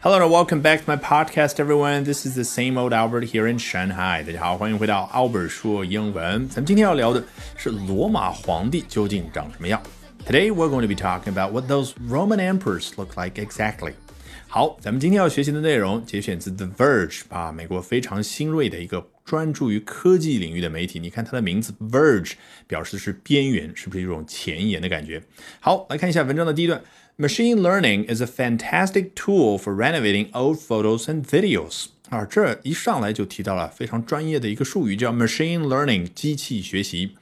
Hello and welcome back to my podcast, everyone. This is the same old Albert here in Shanghai. 大家好，欢迎回到 Albert 说英文。咱们今天要聊的是罗马皇帝究竟长什么样。Today we're going to be talking about what those Roman emperors look like exactly. 好，咱们今天要学习的内容节选自 The Verge 啊，美国非常新锐的一个专注于科技领域的媒体。你看它的名字 Verge，表示的是边缘，是不是一种前沿的感觉？好，来看一下文章的第一段。Machine learning is a fantastic tool for renovating old photos and videos。啊，这一上来就提到了非常专业的一个术语，叫 machine learning，机器学习。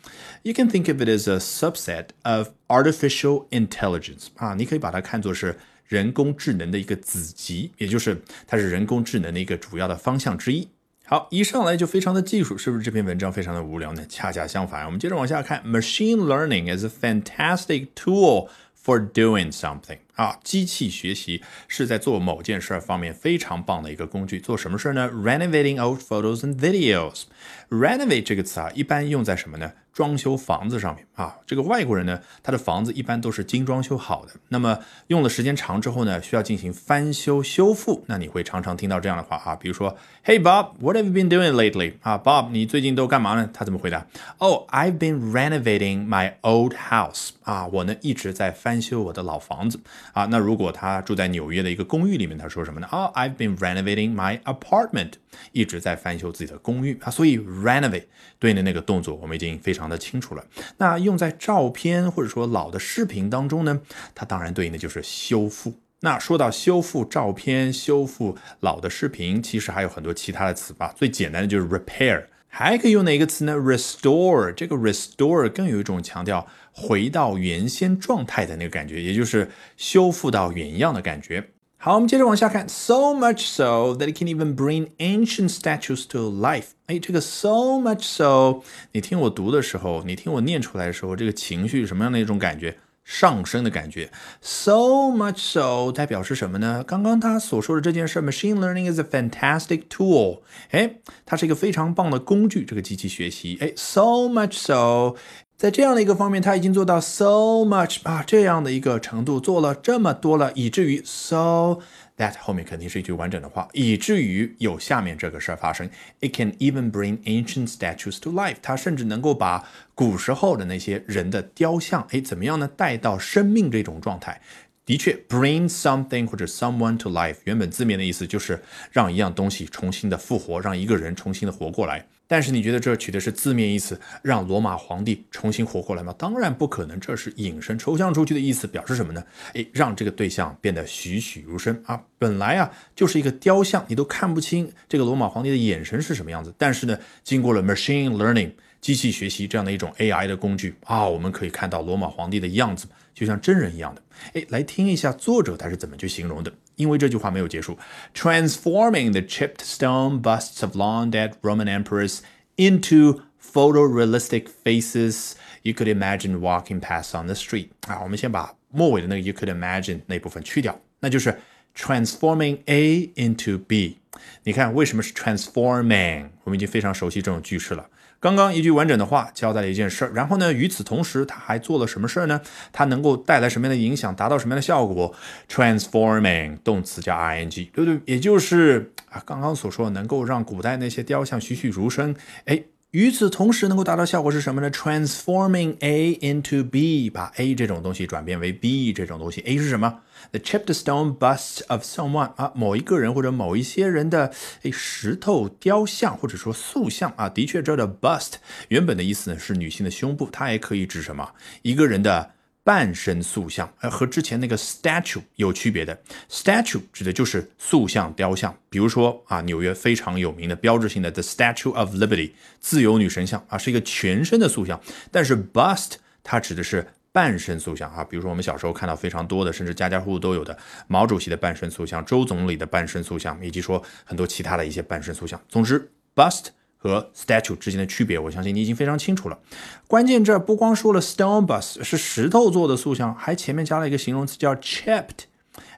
You can think of it as a subset of artificial intelligence。啊，你可以把它看作是人工智能的一个子集，也就是它是人工智能的一个主要的方向之一。好，一上来就非常的技术，是不是这篇文章非常的无聊呢？恰恰相反，我们接着往下看，machine learning is a fantastic tool。 For doing something 啊，机器学习是在做某件事方面非常棒的一个工具。做什么事儿呢？Renovating old photos and videos。Renovate 这个词啊，一般用在什么呢？装修房子上面啊，这个外国人呢，他的房子一般都是精装修好的。那么用的时间长之后呢，需要进行翻修修复。那你会常常听到这样的话啊，比如说，Hey Bob，what have you been doing lately？啊，Bob，你最近都干嘛呢？他怎么回答？Oh，I've been renovating my old house。啊，我呢一直在翻修我的老房子。啊，那如果他住在纽约的一个公寓里面，他说什么呢？哦，I've been renovating my apartment。一直在翻修自己的公寓啊，所以 renovate 对应的那个动作我们已经非常的清楚了。那用在照片或者说老的视频当中呢，它当然对应的就是修复。那说到修复照片、修复老的视频，其实还有很多其他的词吧。最简单的就是 repair，还可以用哪个词呢？restore。这个 restore 更有一种强调回到原先状态的那个感觉，也就是修复到原样的感觉。好，我们接着往下看，so much so that it can even bring ancient statues to life。哎，这个 so much so，你听我读的时候，你听我念出来的时候，这个情绪什么样的一种感觉？上升的感觉。so much so 代表是什么呢？刚刚他所说的这件事，machine learning is a fantastic tool。哎，它是一个非常棒的工具，这个机器学习。哎，so much so。在这样的一个方面，他已经做到 so much 啊这样的一个程度，做了这么多了，以至于 so that 后面肯定是一句完整的话，以至于有下面这个事儿发生。It can even bring ancient statues to life。它甚至能够把古时候的那些人的雕像，哎，怎么样呢？带到生命这种状态。的确，bring something 或者 someone to life，原本字面的意思就是让一样东西重新的复活，让一个人重新的活过来。但是你觉得这取的是字面意思，让罗马皇帝重新活过来吗？当然不可能，这是引申抽象出去的意思，表示什么呢？诶，让这个对象变得栩栩如生啊！本来啊就是一个雕像，你都看不清这个罗马皇帝的眼神是什么样子。但是呢，经过了 machine learning 机器学习这样的一种 AI 的工具啊，我们可以看到罗马皇帝的样子。就像真人一样的，哎，来听一下作者他是怎么去形容的。因为这句话没有结束，transforming the chipped stone busts of long dead Roman emperors into photorealistic faces you could imagine walking past on the street。啊，我们先把末尾的那个 you could imagine 那部分去掉，那就是 transforming A into B。你看为什么是 transforming？我们已经非常熟悉这种句式了。 刚刚一句完整的话交代了一件事儿，然后呢，与此同时，他还做了什么事儿呢？他能够带来什么样的影响，达到什么样的效果？Transforming 动词加 ing，对不对？也就是啊，刚刚所说能够让古代那些雕像栩栩如生，哎。与此同时，能够达到效果是什么呢？Transforming A into B，把 A 这种东西转变为 B 这种东西。A 是什么？The chipped stone bust of someone 啊，某一个人或者某一些人的诶石头雕像或者说塑像啊。的确，这的 bust 原本的意思呢是女性的胸部，它也可以指什么？一个人的。半身塑像，呃，和之前那个 statue 有区别的。statue 指的就是塑像、雕像，比如说啊，纽约非常有名的标志性的 The Statue of Liberty 自由女神像啊，是一个全身的塑像。但是 bust 它指的是半身塑像啊，比如说我们小时候看到非常多的，甚至家家户户都有的毛主席的半身塑像、周总理的半身塑像，以及说很多其他的一些半身塑像。总之，bust。和 statue 之间的区别，我相信你已经非常清楚了。关键这儿不光说了 stone bust 是石头做的塑像，还前面加了一个形容词叫 chipped。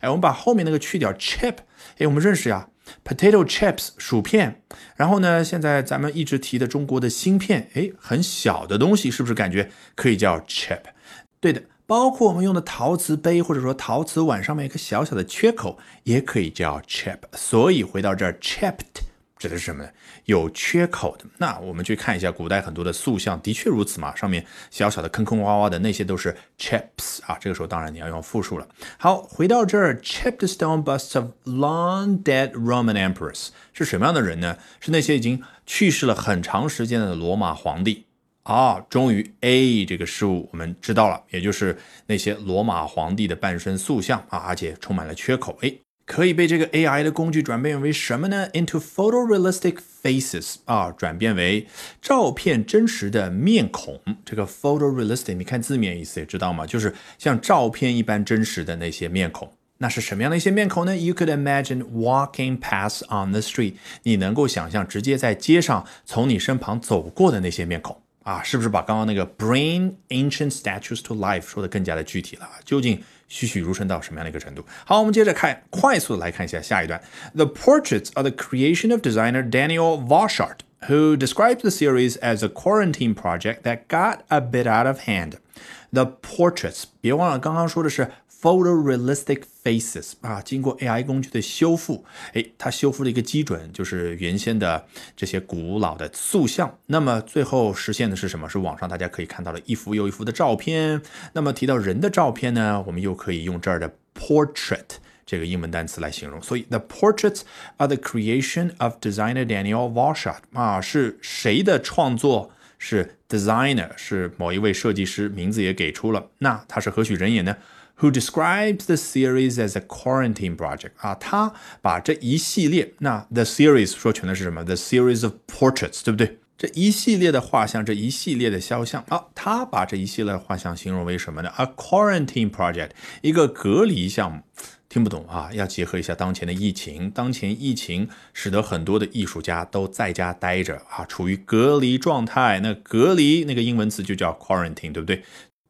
哎，我们把后面那个去掉，chip。哎，我们认识呀，potato chips 薯片。然后呢，现在咱们一直提的中国的芯片，哎，很小的东西，是不是感觉可以叫 chip？对的。包括我们用的陶瓷杯或者说陶瓷碗上面一个小小的缺口，也可以叫 chip。所以回到这儿，chipped。指的是什么呢？有缺口的。那我们去看一下古代很多的塑像，的确如此嘛。上面小小的坑坑洼洼的那些都是 chips 啊。这个时候当然你要用复数了。好，回到这儿，chipped stone busts of long dead Roman emperors 是什么样的人呢？是那些已经去世了很长时间的罗马皇帝啊。终于 A 这个事物我们知道了，也就是那些罗马皇帝的半身塑像啊，而且充满了缺口。哎。可以被这个 AI 的工具转变为什么呢？Into photorealistic faces 啊，转变为照片真实的面孔。这个 photorealistic，你看字面意思也知道吗？就是像照片一般真实的那些面孔。那是什么样的一些面孔呢？You could imagine walking past on the street，你能够想象直接在街上从你身旁走过的那些面孔。啊，是不是把刚刚那个 bring ancient statues to life 说的更加的具体了？究竟栩栩如生到什么样的一个程度？好，我们接着看，快速的来看一下下一段。The portraits are the creation of designer Daniel Voshart, who describes the series as a quarantine project that got a bit out of hand. The portraits，别忘了刚刚说的是 photorealistic faces 啊，经过 AI 工具的修复，哎，它修复的一个基准就是原先的这些古老的塑像。那么最后实现的是什么？是网上大家可以看到的一幅又一幅的照片。那么提到人的照片呢，我们又可以用这儿的 portrait 这个英文单词来形容。所以 the portraits are the creation of designer Daniel Voshart 啊，是谁的创作？是 designer，是某一位设计师，名字也给出了。那他是何许人也呢？Who describes the series as a quarantine project？啊，他把这一系列，那 the series 说全的是什么？The series of portraits，对不对？这一系列的画像，这一系列的肖像啊，他把这一系列的画像形容为什么呢？A quarantine project，一个隔离项目。听不懂啊，要结合一下当前的疫情。当前疫情使得很多的艺术家都在家待着啊，处于隔离状态。那隔离那个英文词就叫 quarantine，对不对？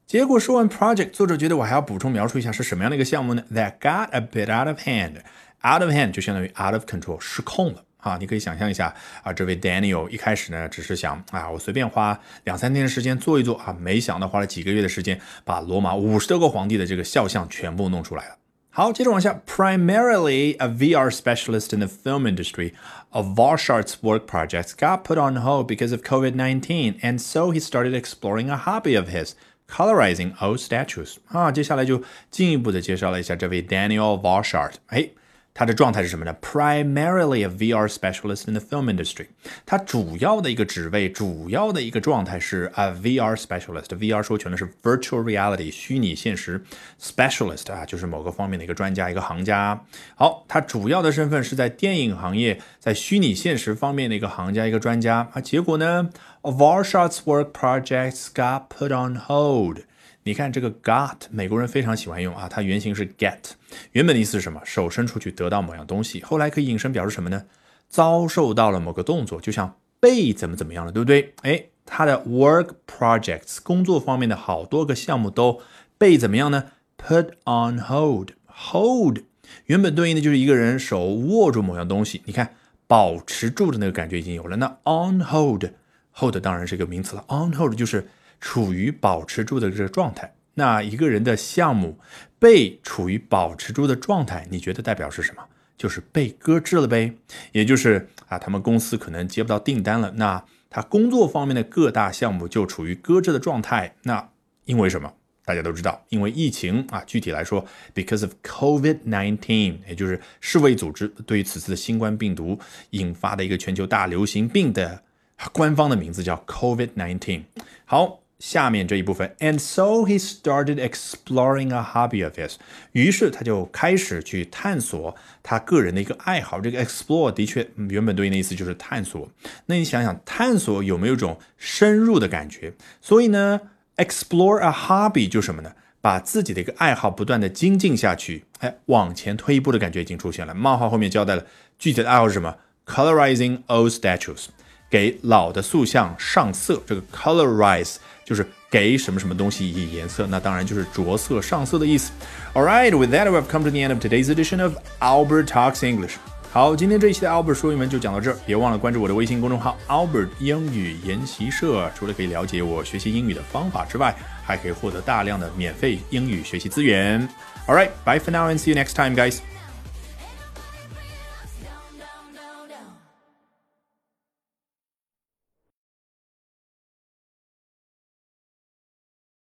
结果说完 project，作者觉得我还要补充描述一下是什么样的一个项目呢？That got a bit out of hand. Out of hand 就相当于 out of control，失控了啊！你可以想象一下啊，这位 Daniel 一开始呢只是想啊，我随便花两三天的时间做一做啊，没想到花了几个月的时间，把罗马五十多个皇帝的这个肖像全部弄出来了。好，接着往下，primarily a VR specialist in the film industry, a Varshart's work projects got put on hold because of COVID-19, and so he started exploring a hobby of his. Colorizing old statues 啊，接下来就进一步的介绍了一下这位 Daniel Varshart。哎， 他的状态是什么呢？Primarily a VR specialist in the film industry。他主要的一个职位，主要的一个状态是 a VR specialist。VR 说全的是 virtual reality，虚拟现实 specialist 啊，就是某个方面的一个专家，一个行家。好，他主要的身份是在电影行业，在虚拟现实方面的一个行家，一个专家啊。结果呢？Varshat's work projects got put on hold。你看这个 got，美国人非常喜欢用啊，它原型是 get，原本的意思是什么？手伸出去得到某样东西，后来可以引申表示什么呢？遭受到了某个动作，就像被怎么怎么样了，对不对？哎，他的 work projects 工作方面的好多个项目都被怎么样呢？put on hold，hold 原本对应的就是一个人手握住某样东西，你看保持住的那个感觉已经有了，那 on hold。hold 当然是一个名词了，on hold 就是处于保持住的这个状态。那一个人的项目被处于保持住的状态，你觉得代表是什么？就是被搁置了呗。也就是啊，他们公司可能接不到订单了，那他工作方面的各大项目就处于搁置的状态。那因为什么？大家都知道，因为疫情啊。具体来说，because of COVID-19，也就是世卫组织对于此次的新冠病毒引发的一个全球大流行病的。官方的名字叫 COVID-19。好，下面这一部分，and so he started exploring a hobby of his。于是他就开始去探索他个人的一个爱好。这个 explore 的确原本对应的意思就是探索。那你想想，探索有没有一种深入的感觉？所以呢，explore a hobby 就什么呢？把自己的一个爱好不断的精进下去，哎，往前推一步的感觉已经出现了。冒号后面交代了具体的爱好是什么？Colorizing old statues。给老的塑像上色，这个 colorize 就是给什么什么东西以颜色，那当然就是着色、上色的意思。All right, with that, we've come to the end of today's edition of Albert Talks English. 好，今天这一期的 Albert 说英文就讲到这儿，别忘了关注我的微信公众号 Albert 英语研习社。除了可以了解我学习英语的方法之外，还可以获得大量的免费英语学习资源。All right, bye for now and see you next time, guys.